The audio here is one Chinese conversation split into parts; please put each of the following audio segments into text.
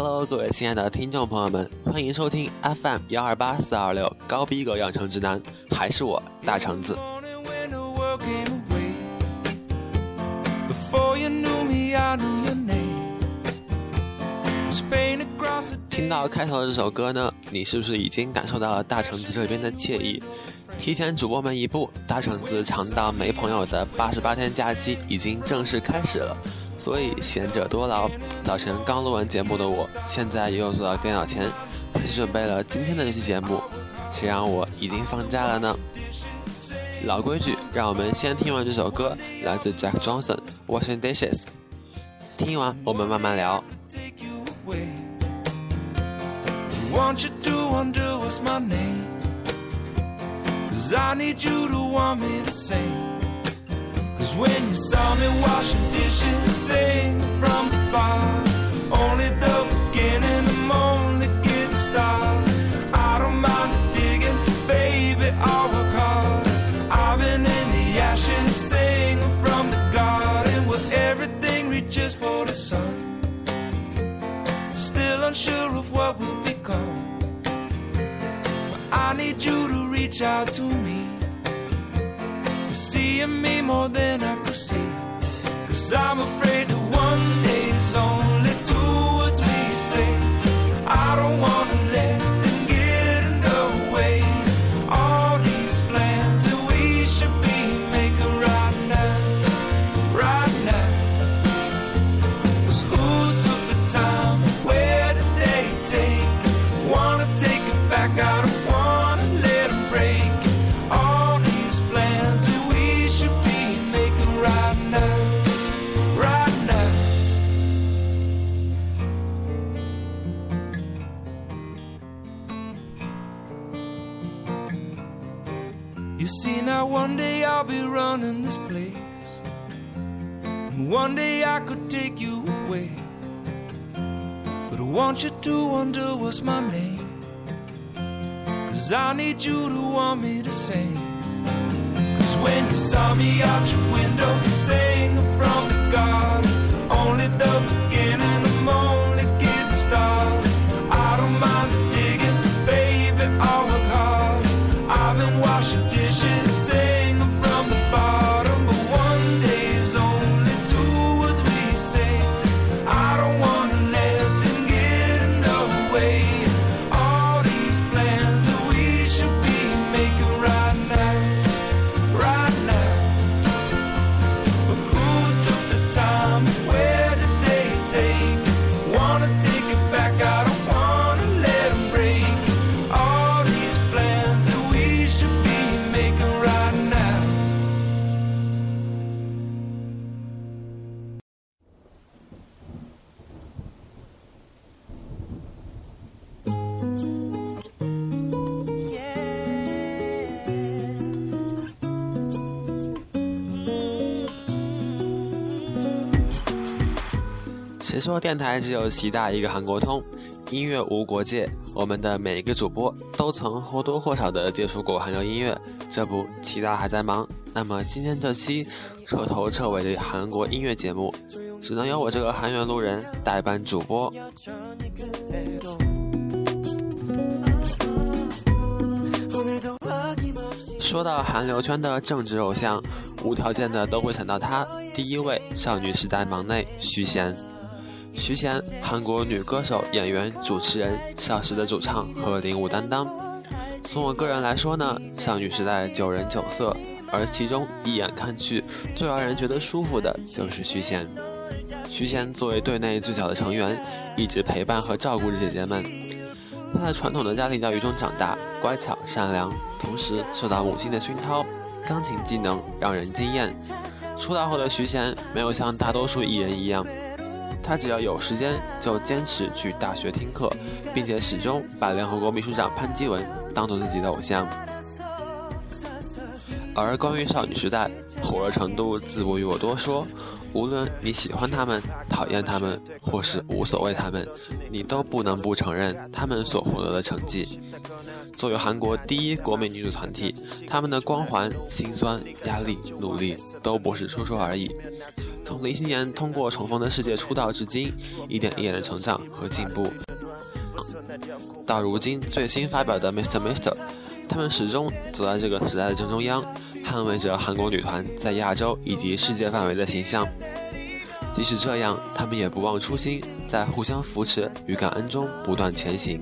Hello，各位亲爱的听众朋友们，欢迎收听 FM 幺二八四二六高逼格养成指南，还是我大橙子。听到开头的这首歌呢，你是不是已经感受到了大橙子这边的惬意？提前主播们一步，大橙子尝到没朋友的八十八天假期已经正式开始了。所以闲者多劳。早晨刚录完节目的我，现在又坐到电脑前，开始准备了今天的这期节目。谁让我已经放假了呢？老规矩，让我们先听完这首歌，来自 Jack Johnson，《Washing Dishes》。听完我们慢慢聊。Cause when you saw me washing dishes, sing from bar, only the beginning, I'm only getting started. I don't mind digging, baby, I'll work hard. I've been in the ashes, singing from the garden, where everything reaches for the sun. Still unsure of what will become. I need you to reach out to me seeing me more than I could see. Cause I'm afraid that one day it's only see, now one day I'll be running this place, and one day I could take you away. But I want you to wonder what's my name, cause I need you to want me to sing. Cause when you saw me out your window, singing from the garden, only the beginning, 谁说电台只有习大一个韩国通？音乐无国界，我们的每一个主播都曾或多或少的接触过韩流音乐。这不，齐大还在忙。那么今天这期彻头彻尾的韩国音乐节目，只能由我这个韩源路人代班主播。说到韩流圈的政治偶像，无条件的都会想到他。第一位，少女时代忙内徐贤。徐贤，韩国女歌手、演员、主持人，少时的主唱和领舞担当。从我个人来说呢，少女时代九人九色，而其中一眼看去最让人觉得舒服的就是徐贤。徐贤作为队内最小的成员，一直陪伴和照顾着姐姐们。她在传统的家庭教育中长大，乖巧善良，同时受到母亲的熏陶，钢琴技能让人惊艳。出道后的徐贤没有像大多数艺人一样。他只要有时间就坚持去大学听课，并且始终把联合国秘书长潘基文当做自己的偶像。而关于少女时代火热程度，自不与我多说。无论你喜欢他们、讨厌他们，或是无所谓他们，你都不能不承认他们所获得的成绩。作为韩国第一国美女组团体，他们的光环、辛酸、压力、努力都不是说说而已。从零七年通过《重逢的世界》出道至今，一点一点的成长和进步，到如今最新发表的《Mr. Mr》，他们始终走在这个时代的正中央。捍卫着韩国女团在亚洲以及世界范围的形象。即使这样，他们也不忘初心，在互相扶持与感恩中不断前行。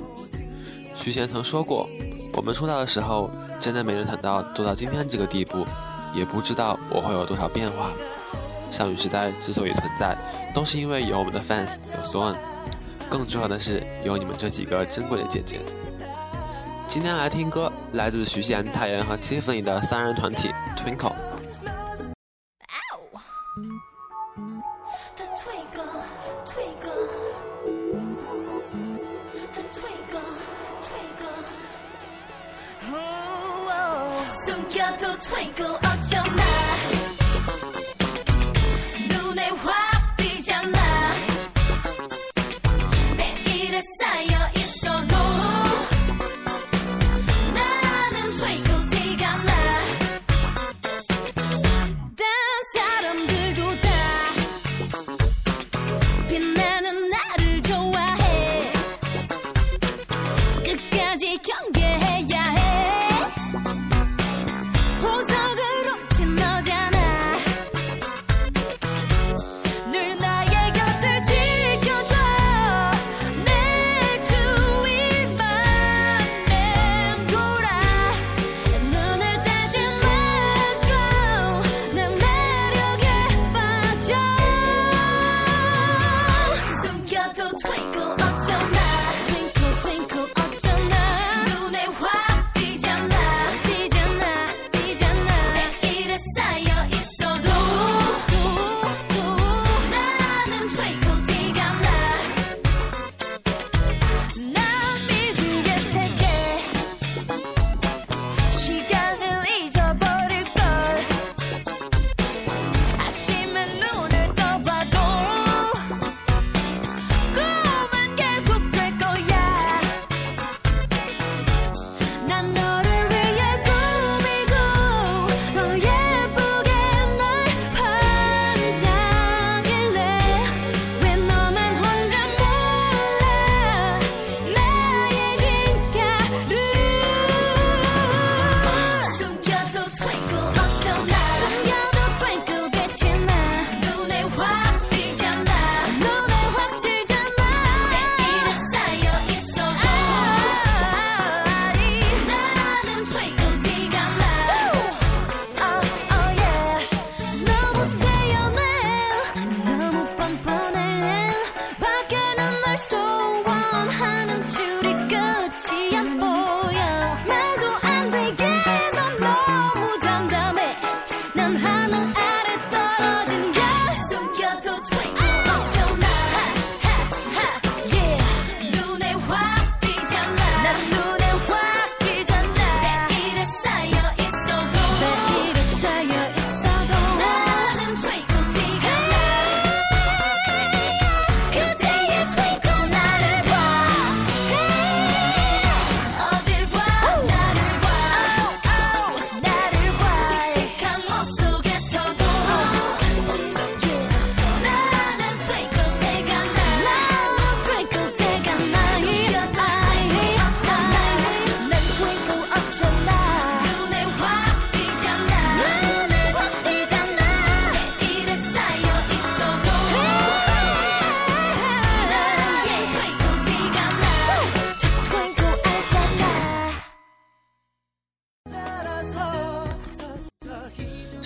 徐贤曾说过：“我们出道的时候，真的没人想到做到今天这个地步，也不知道我会有多少变化。少女时代之所以存在，都是因为有我们的 fans，有 Swan，更重要的是有你们这几个珍贵的姐姐。”今天来听歌，来自徐贤、太原和 Tiffany 的三人团体 Twinkle。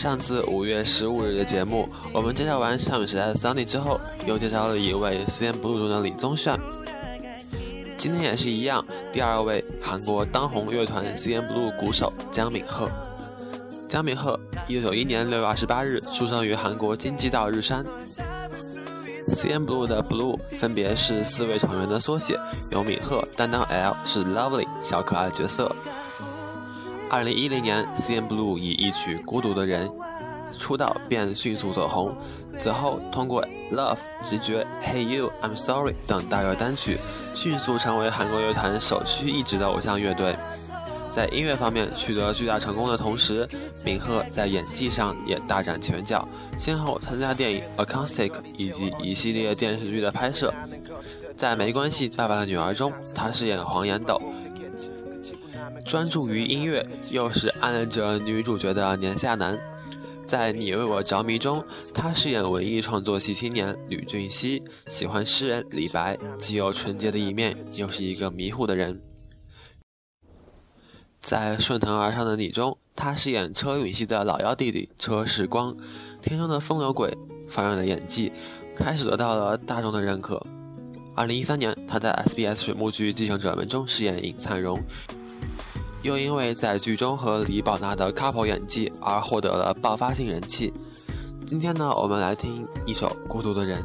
上次五月十五日的节目，我们介绍完少女时代的 Sunny 之后，又介绍了一位 CNBLUE 中的李宗铉。今天也是一样，第二位韩国当红乐团 CNBLUE 鼓手姜敏赫。姜敏赫，一九九一年六月二十八日出生于韩国京畿道日山。CNBLUE 的 Blue 分别是四位成员的缩写，由敏赫担当 L 是 Lovely 小可爱角色。二零一零年，CNBLUE 以一曲《孤独的人》出道便迅速走红，此后通过《Love》、《直觉》、《Hey You》、《I'm Sorry》等大热单曲，迅速成为韩国乐坛首屈一指的偶像乐队。在音乐方面取得巨大成功的同时，敏赫在演技上也大展拳脚，先后参加电影《Acoustic》以及一系列电视剧的拍摄。在《没关系，爸爸的女儿》中，他饰演黄延斗，专注于音乐，又是暗恋着女主角的年下男。在《你为我着迷》中，他饰演文艺创作系青年吕俊熙，喜欢诗人李白，既有纯洁的一面，又是一个迷糊的人。在《顺藤而上的你》中，他饰演车允熙的老幺弟弟车世光，天生的风流鬼，放任的演技，开始得到了大众的认可。二零一三年，他在 SBS 水幕剧《继承者们》中饰演尹灿荣，又因为在剧中和李宝娜的卡婆演技而获得了爆发性人气。今天呢我们来听一首孤独的人。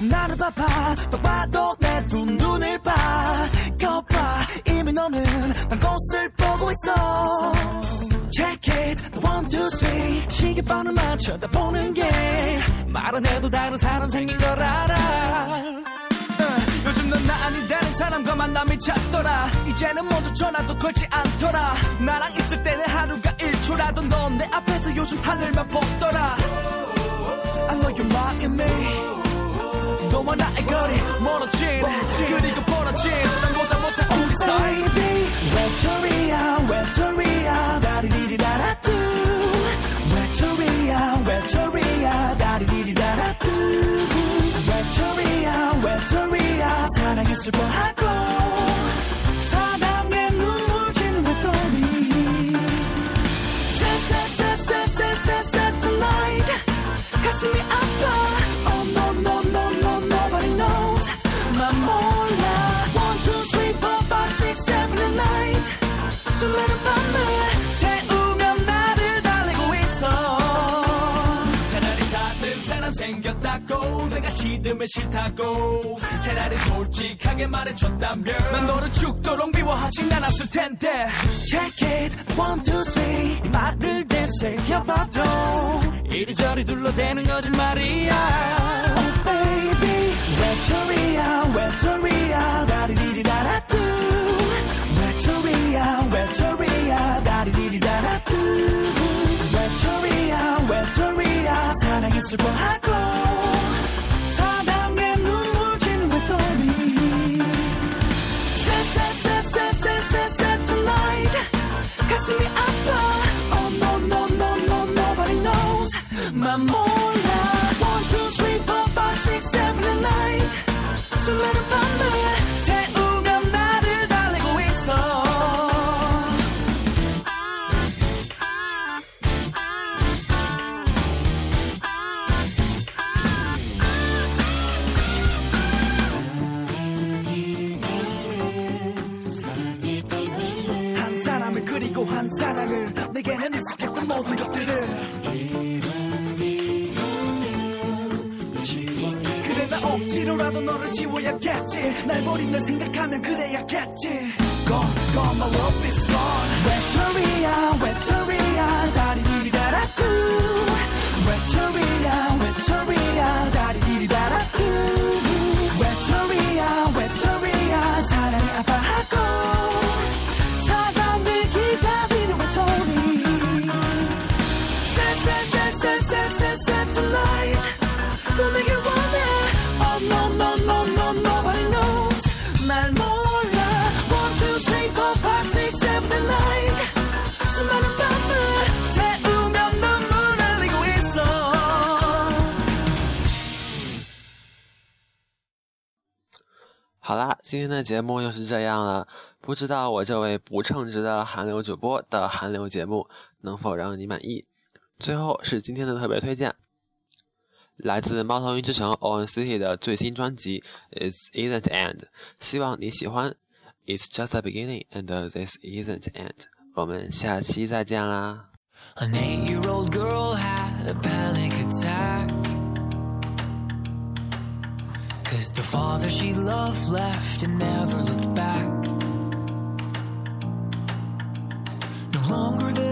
나는 바빠. 똑바로 내두 눈을 봐. 거봐. 이미 너는 난 곳을 보고 있어. Check it. One two three. 시계번호 맞춰다 보는 게 말은 해도 다른 사람 생긴 걸 알아. 어, 요즘 넌 나 아니다는 사람과 만남이 잦더라. 이제는 먼저 전화도 걸지 않더라. 나랑 있을 때는 하루가 1초라도 넌 내 앞에서 요즘 하늘만 보더라. I know you're mocking me 너와 나의 거리 멀어진 그리고 벌어진 딴보다 못한 우리 사이 외톨이야 외톨이야 다리디리다라뚜 외톨이야 외톨이야 다리디리다라뚜 외톨이야 외톨이야 사랑에 슬퍼하고 내가 싫으면 싫다고. 차라리 솔직하게 말해줬다면 난 너를 죽도록 미워하진 않았을 텐데. Check it. One two three. 이 말을 되새겨봐도 이리저리 둘러대는 거짓말이야. Oh baby. 외톨이야 외톨이야 다리디리 다라뚜 외톨이야 외톨이야 다리디리 다라뚜 외톨이야 외톨이야 사랑에 슬퍼하고 One, two, three, four, five, six, seven, and eight. So let it bumble. 나 억지로라도 너를 지워야겠지. 날 버린 널 생각하면 그래야겠지. Gone, gone, my love is gone. 외톨이야 외톨이 今天的节目就是这样了。不知道我这位不称职的韩流主播的韩流节目能否让你满意？最后是今天的特别推荐，来自猫头鹰之城 o n City 的最新专辑《It's Isn't End》，希望你喜欢。It's just a beginning, and this isn't end. 我们下期再见啦。a nineyearold girl had a panic attack. Cause the father she loved left and never looked back. No longer the